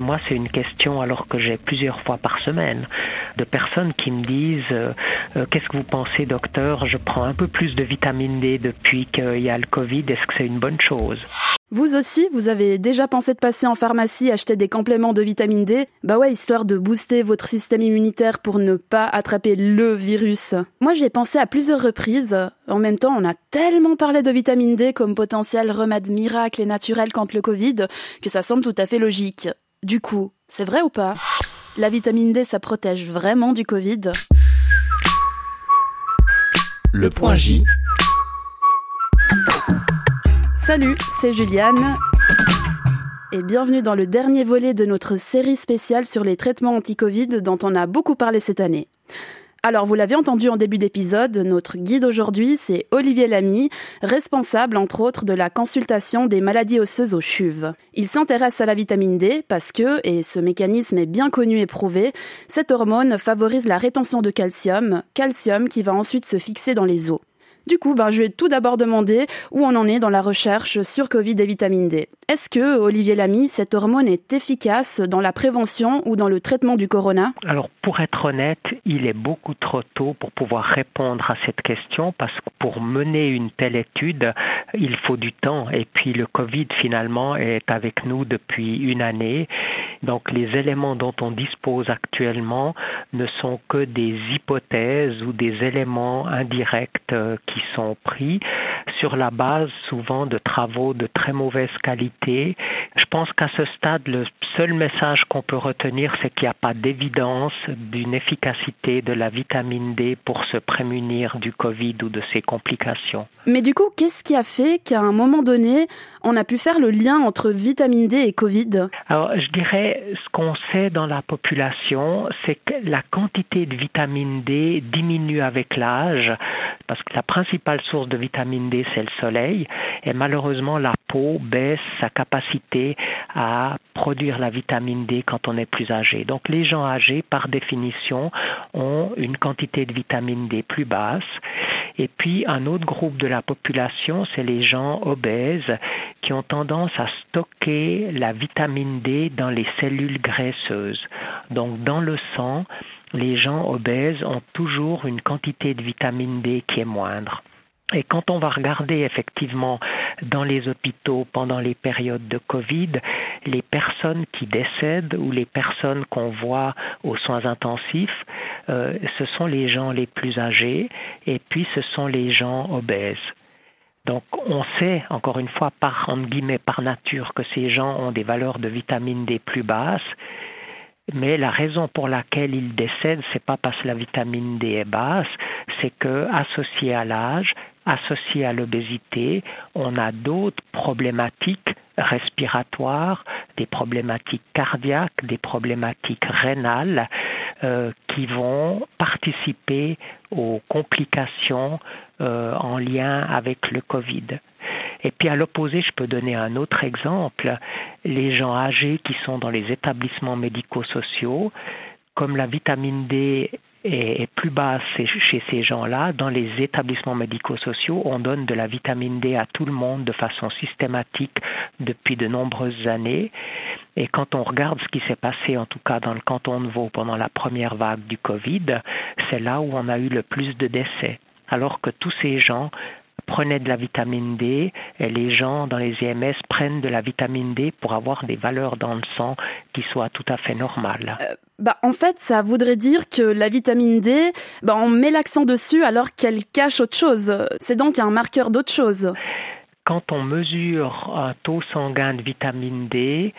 Moi, c'est une question alors que j'ai plusieurs fois par semaine de personnes qui me disent euh, euh, qu'est-ce que vous pensez docteur? Je prends un peu plus de vitamine D depuis qu'il y a le Covid, est-ce que c'est une bonne chose? Vous aussi, vous avez déjà pensé de passer en pharmacie acheter des compléments de vitamine D? Bah ouais, histoire de booster votre système immunitaire pour ne pas attraper le virus. Moi, j'ai pensé à plusieurs reprises. En même temps, on a tellement parlé de vitamine D comme potentiel remède miracle et naturel contre le Covid que ça semble tout à fait logique. Du coup, c'est vrai ou pas? La vitamine D, ça protège vraiment du Covid? Le point J Salut, c'est Juliane. Et bienvenue dans le dernier volet de notre série spéciale sur les traitements anti-Covid dont on a beaucoup parlé cette année. Alors, vous l'avez entendu en début d'épisode, notre guide aujourd'hui, c'est Olivier Lamy, responsable, entre autres, de la consultation des maladies osseuses aux chuves. Il s'intéresse à la vitamine D parce que, et ce mécanisme est bien connu et prouvé, cette hormone favorise la rétention de calcium, calcium qui va ensuite se fixer dans les os. Du coup, ben, je vais tout d'abord demander où on en est dans la recherche sur Covid et vitamine D. Est-ce que, Olivier Lamy, cette hormone est efficace dans la prévention ou dans le traitement du corona? Alors, pour être honnête, il est beaucoup trop tôt pour pouvoir répondre à cette question parce que pour mener une telle étude, il faut du temps. Et puis, le Covid, finalement, est avec nous depuis une année. Donc, les éléments dont on dispose actuellement ne sont que des hypothèses ou des éléments indirects euh, qui sont pris sur la base souvent de travaux de très mauvaise qualité. Je pense qu'à ce stade, le seul message qu'on peut retenir, c'est qu'il n'y a pas d'évidence d'une efficacité de la vitamine D pour se prémunir du Covid ou de ses complications. Mais du coup, qu'est-ce qui a fait qu'à un moment donné, on a pu faire le lien entre vitamine D et Covid? Alors, je dirais, ce qu'on sait dans la population, c'est que la quantité de vitamine D diminue avec l'âge, parce que la principale source de vitamine D, c'est le soleil, et malheureusement, la peau baisse sa capacité à produire la vitamine D quand on est plus âgé. Donc, les gens âgés, par définition, ont une quantité de vitamine D plus basse. Et puis un autre groupe de la population, c'est les gens obèses qui ont tendance à stocker la vitamine D dans les cellules graisseuses. Donc dans le sang, les gens obèses ont toujours une quantité de vitamine D qui est moindre. Et quand on va regarder effectivement dans les hôpitaux pendant les périodes de Covid, les personnes qui décèdent ou les personnes qu'on voit aux soins intensifs, euh, ce sont les gens les plus âgés et puis ce sont les gens obèses. Donc on sait, encore une fois, par entre guillemets, par nature, que ces gens ont des valeurs de vitamine D plus basses, mais la raison pour laquelle ils décèdent, c'est pas parce que la vitamine D est basse, c'est que associé à l'âge, associé à l'obésité, on a d'autres problématiques respiratoires, des problématiques cardiaques, des problématiques rénales euh, qui vont participer aux complications euh, en lien avec le Covid. Et puis à l'opposé, je peux donner un autre exemple. Les gens âgés qui sont dans les établissements médico-sociaux, comme la vitamine D est, plus basse chez ces gens-là. Dans les établissements médico-sociaux, on donne de la vitamine D à tout le monde de façon systématique depuis de nombreuses années. Et quand on regarde ce qui s'est passé, en tout cas dans le canton de Vaud pendant la première vague du Covid, c'est là où on a eu le plus de décès. Alors que tous ces gens prenaient de la vitamine D et les gens dans les EMS prennent de la vitamine D pour avoir des valeurs dans le sang qui soient tout à fait normales. Euh, bah, en fait, ça voudrait dire que la vitamine D, bah, on met l'accent dessus alors qu'elle cache autre chose. C'est donc un marqueur d'autre chose. Quand on mesure un taux sanguin de vitamine D,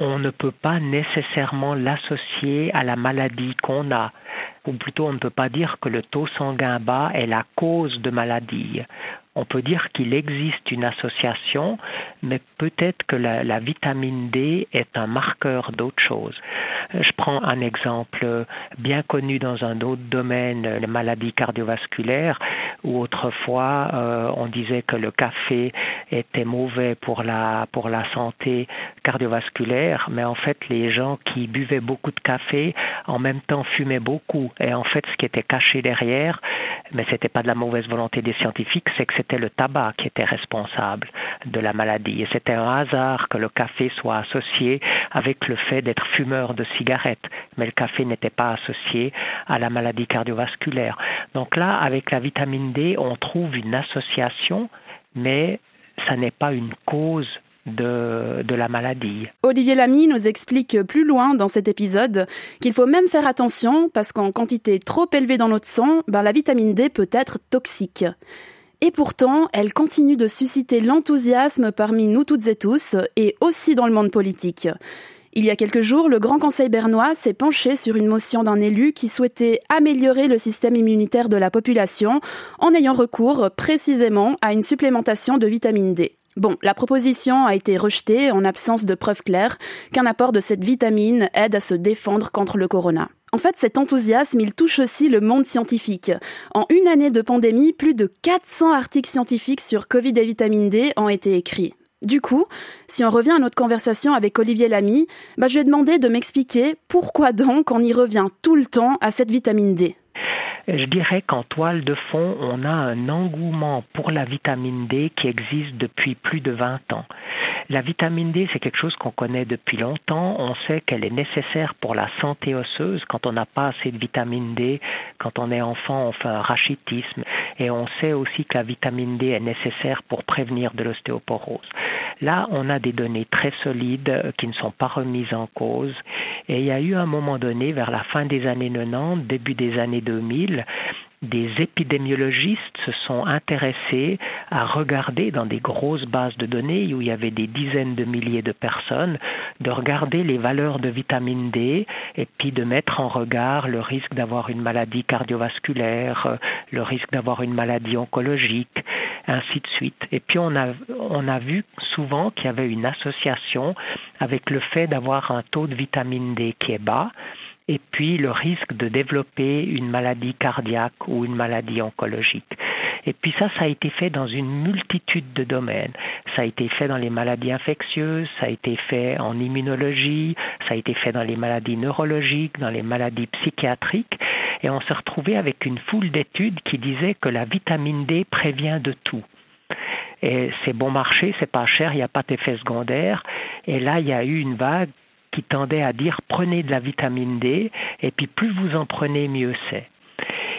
on ne peut pas nécessairement l'associer à la maladie qu'on a ou plutôt on ne peut pas dire que le taux sanguin bas est la cause de maladie on peut dire qu'il existe une association, mais peut-être que la, vitamine D est un marqueur d'autre chose. Je prends un exemple bien connu dans un autre domaine, les maladies cardiovasculaires, où autrefois euh, on disait que le café était mauvais pour la, pour la santé cardiovasculaire, mais en fait les gens qui buvaient beaucoup de café en même temps fumaient beaucoup. Et en fait ce qui était caché derrière, mais c'était pas de la mauvaise volonté des scientifiques, c'est que c'était le tabac qui était responsable de la maladie. Et c'était un hasard que le café soit associé avec le fait d'être fumeur de cigarettes. Mais le café n'était pas associé à la maladie cardiovasculaire. Donc là, avec la vitamine D, on trouve une association, mais ça n'est pas une cause de, de, la maladie. Olivier Lamy nous explique plus loin dans cet épisode qu'il faut même faire attention parce qu'en quantité trop élevée dans notre sang, ben, la vitamine D peut être toxique. Et pourtant, elle continue de susciter l'enthousiasme parmi nous toutes et tous, et aussi dans le monde politique. Il y a quelques jours, le Grand Conseil bernois s'est penché sur une motion d'un élu qui souhaitait améliorer le système immunitaire de la population en ayant recours précisément à une supplémentation de vitamine D. Bon, la proposition a été rejetée en absence de preuves claires qu'un apport de cette vitamine aide à se défendre contre le corona. En fait, cet enthousiasme, il touche aussi le monde scientifique. En une année de pandémie, plus de 400 articles scientifiques sur Covid et vitamine D ont été écrits. Du coup, si on revient à notre conversation avec Olivier Lamy, bah, je lui ai demandé de m'expliquer pourquoi donc on y revient tout le temps à cette vitamine D. Je dirais qu'en toile de fond, on a un engouement pour la vitamine D qui existe depuis plus de 20 ans. La vitamine D, c'est quelque chose qu'on connaît depuis longtemps. On sait qu'elle est nécessaire pour la santé osseuse. Quand on n'a pas assez de vitamine D, quand on est enfant, on fait un rachitisme. Et on sait aussi que la vitamine D est nécessaire pour prévenir de l'ostéoporose. Là, on a des données très solides qui ne sont pas remises en cause. Et il y a eu un moment donné, vers la fin des années 90, début des années 2000, des épidémiologistes se sont intéressés à regarder dans des grosses bases de données où il y avait des dizaines de milliers de personnes, de regarder les valeurs de vitamine D et puis de mettre en regard le risque d'avoir une maladie cardiovasculaire, le risque d'avoir une maladie oncologique, ainsi de suite. Et puis on a, on a vu souvent qu'il y avait une association avec le fait d'avoir un taux de vitamine D qui est bas et puis le risque de développer une maladie cardiaque ou une maladie oncologique. Et puis ça, ça a été fait dans une multitude de domaines. Ça a été fait dans les maladies infectieuses, ça a été fait en immunologie, ça a été fait dans les maladies neurologiques, dans les maladies psychiatriques. Et on s'est retrouvé avec une foule d'études qui disaient que la vitamine D prévient de tout. Et c'est bon marché, c'est pas cher, il n'y a pas d'effet secondaire. Et là, il y a eu une vague qui tendait à dire prenez de la vitamine D et puis plus vous en prenez, mieux c'est.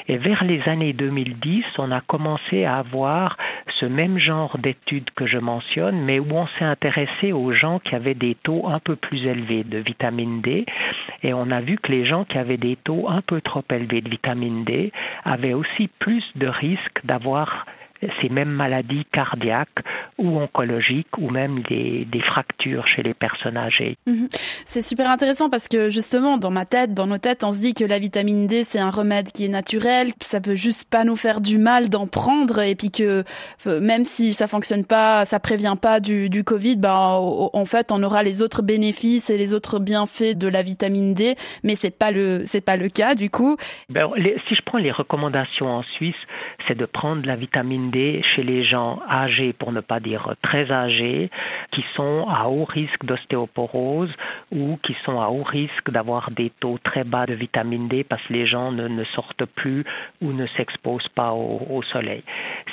Et vers les années 2010, on a commencé à avoir ce même genre d'études que je mentionne, mais où on s'est intéressé aux gens qui avaient des taux un peu plus élevés de vitamine D. Et on a vu que les gens qui avaient des taux un peu trop élevés de vitamine D avaient aussi plus de risques d'avoir ces mêmes maladies cardiaques ou oncologiques ou même des, des fractures chez les personnes âgées. Mhm. C'est super intéressant parce que justement dans ma tête, dans nos têtes, on se dit que la vitamine D c'est un remède qui est naturel, ça peut juste pas nous faire du mal d'en prendre et puis que euh, même si ça fonctionne pas, ça prévient pas du, du Covid, bah en fait on aura les autres bénéfices et les autres bienfaits de la vitamine D, mais c'est pas le c'est pas le cas du coup. Ben, si je prends les recommandations en Suisse, c'est de prendre la vitamine chez les gens âgés, pour ne pas dire très âgés, qui sont à haut risque d'ostéoporose ou qui sont à haut risque d'avoir des taux très bas de vitamine D parce que les gens ne, sortent plus ou ne s'exposent pas au soleil.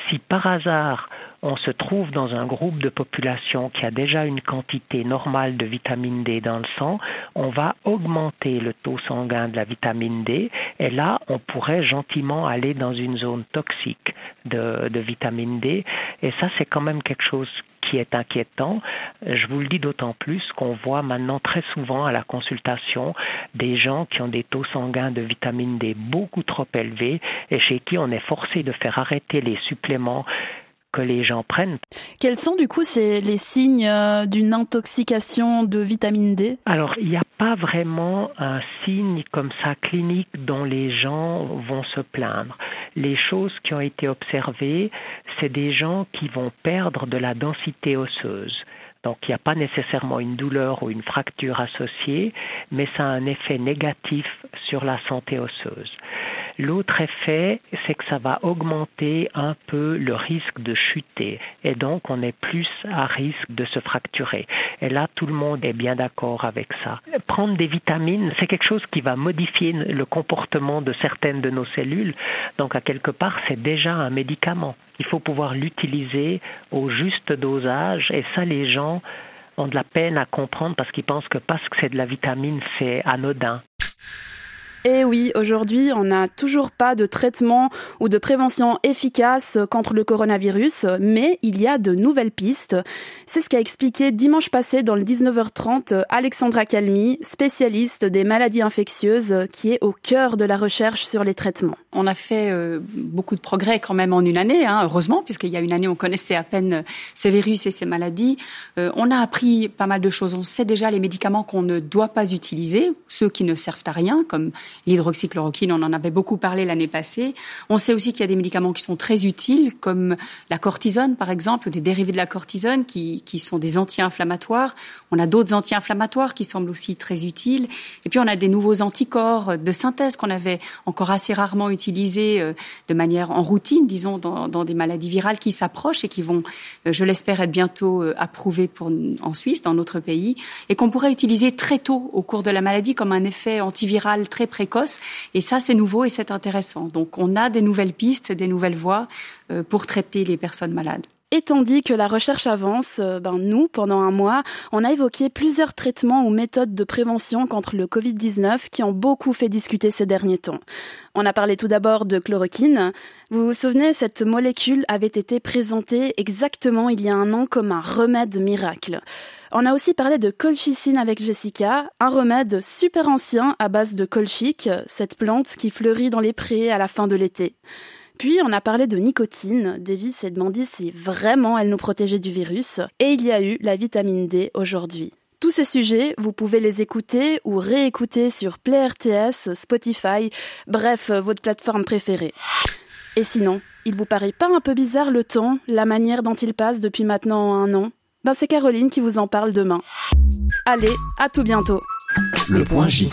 Si par hasard on se trouve dans un groupe de population qui a déjà une quantité normale de vitamine D dans le sang, on va augmenter le taux sanguin de la vitamine D. Et là, on pourrait gentiment aller dans une zone toxique de, vitamine D. Et ça, c'est quand même quelque chose qui est inquiétant. Je vous le dis d'autant plus qu'on voit maintenant très souvent à la consultation des gens qui ont des taux sanguins de vitamine D beaucoup trop élevés et chez qui on est forcé de faire arrêter les suppléments que les gens prennent. Quels sont du coup les signes euh, d'une intoxication de vitamine D? Alors, il n'y a pas vraiment un signe comme ça clinique dont les gens vont se plaindre. Les choses qui ont été observées, c'est des gens qui vont perdre de la densité osseuse. Donc il n'y a pas nécessairement une douleur ou une fracture associée, mais ça a un effet négatif sur la santé osseuse. L'autre effet, c'est que ça va augmenter un peu le risque de chuter et donc on est plus à risque de se fracturer. Et là, tout le monde est bien d'accord avec ça. Prendre des vitamines, c'est quelque chose qui va modifier le comportement de certaines de nos cellules. Donc à quelque part, c'est déjà un médicament. il faut pouvoir l'utiliser au juste dosage et ça les gens ont de la peine à comprendre parce qu'ils pensent que parce que c'est de la vitamine, c'est anodin. Et eh oui, aujourd'hui, on n'a toujours pas de traitement ou de prévention efficace contre le coronavirus, mais il y a de nouvelles pistes. C'est ce qu'a expliqué dimanche passé dans le 19h30 Alexandra Calmi, spécialiste des maladies infectieuses, qui est au cœur de la recherche sur les traitements. On a fait euh, beaucoup de progrès quand même en une année, hein, heureusement, puisqu'il y a une année, on connaissait à peine ces virus et ces maladies. Euh, on a appris pas mal de choses. On sait déjà les médicaments qu'on ne doit pas utiliser, ceux qui ne servent à rien, comme l'hydroxychloroquine, on en avait beaucoup parlé l'année passée. On sait aussi qu'il y a des médicaments qui sont très utiles, comme la cortisone, par exemple, ou des dérivés de la cortisone qui, qui sont des anti-inflammatoires. On a d'autres anti-inflammatoires qui semblent aussi très utiles. Et puis, on a des nouveaux anticorps de synthèse qu'on avait encore assez rarement utilisés euh, de manière en routine, disons, dans, dans des maladies virales qui s'approchent et qui vont, euh, je l'espère, être bientôt euh, approuvés pour, en Suisse, dans notre pays, et qu'on pourrait utiliser très tôt au cours de la maladie comme un effet antiviral très précoce. Et ça, c'est nouveau et c'est intéressant. Donc, on a des nouvelles pistes, des nouvelles voies euh, pour traiter les personnes malades. Et tandis que la recherche avance, euh, ben nous, pendant un mois, on a évoqué plusieurs traitements ou méthodes de prévention contre le Covid-19 qui ont beaucoup fait discuter ces derniers temps. On a parlé tout d'abord de chloroquine. Vous vous souvenez, cette molécule avait été présentée exactement il y a un an comme un remède miracle. On a aussi parlé de colchicine avec Jessica, un remède super ancien à base de colchique, cette plante qui fleurit dans les prés à la fin de l'été. Puis on a parlé de nicotine. Davy s'est demandé si vraiment elle nous protégeait du virus. Et il y a eu la vitamine D aujourd'hui. Tous ces sujets, vous pouvez les écouter ou réécouter sur Play RTS, Spotify, bref, votre plateforme préférée. Et sinon, il vous paraît pas un peu bizarre le temps, la manière dont il passe depuis maintenant un an? Ben c'est Caroline qui vous en parle demain. Allez, à tout bientôt. Le point J.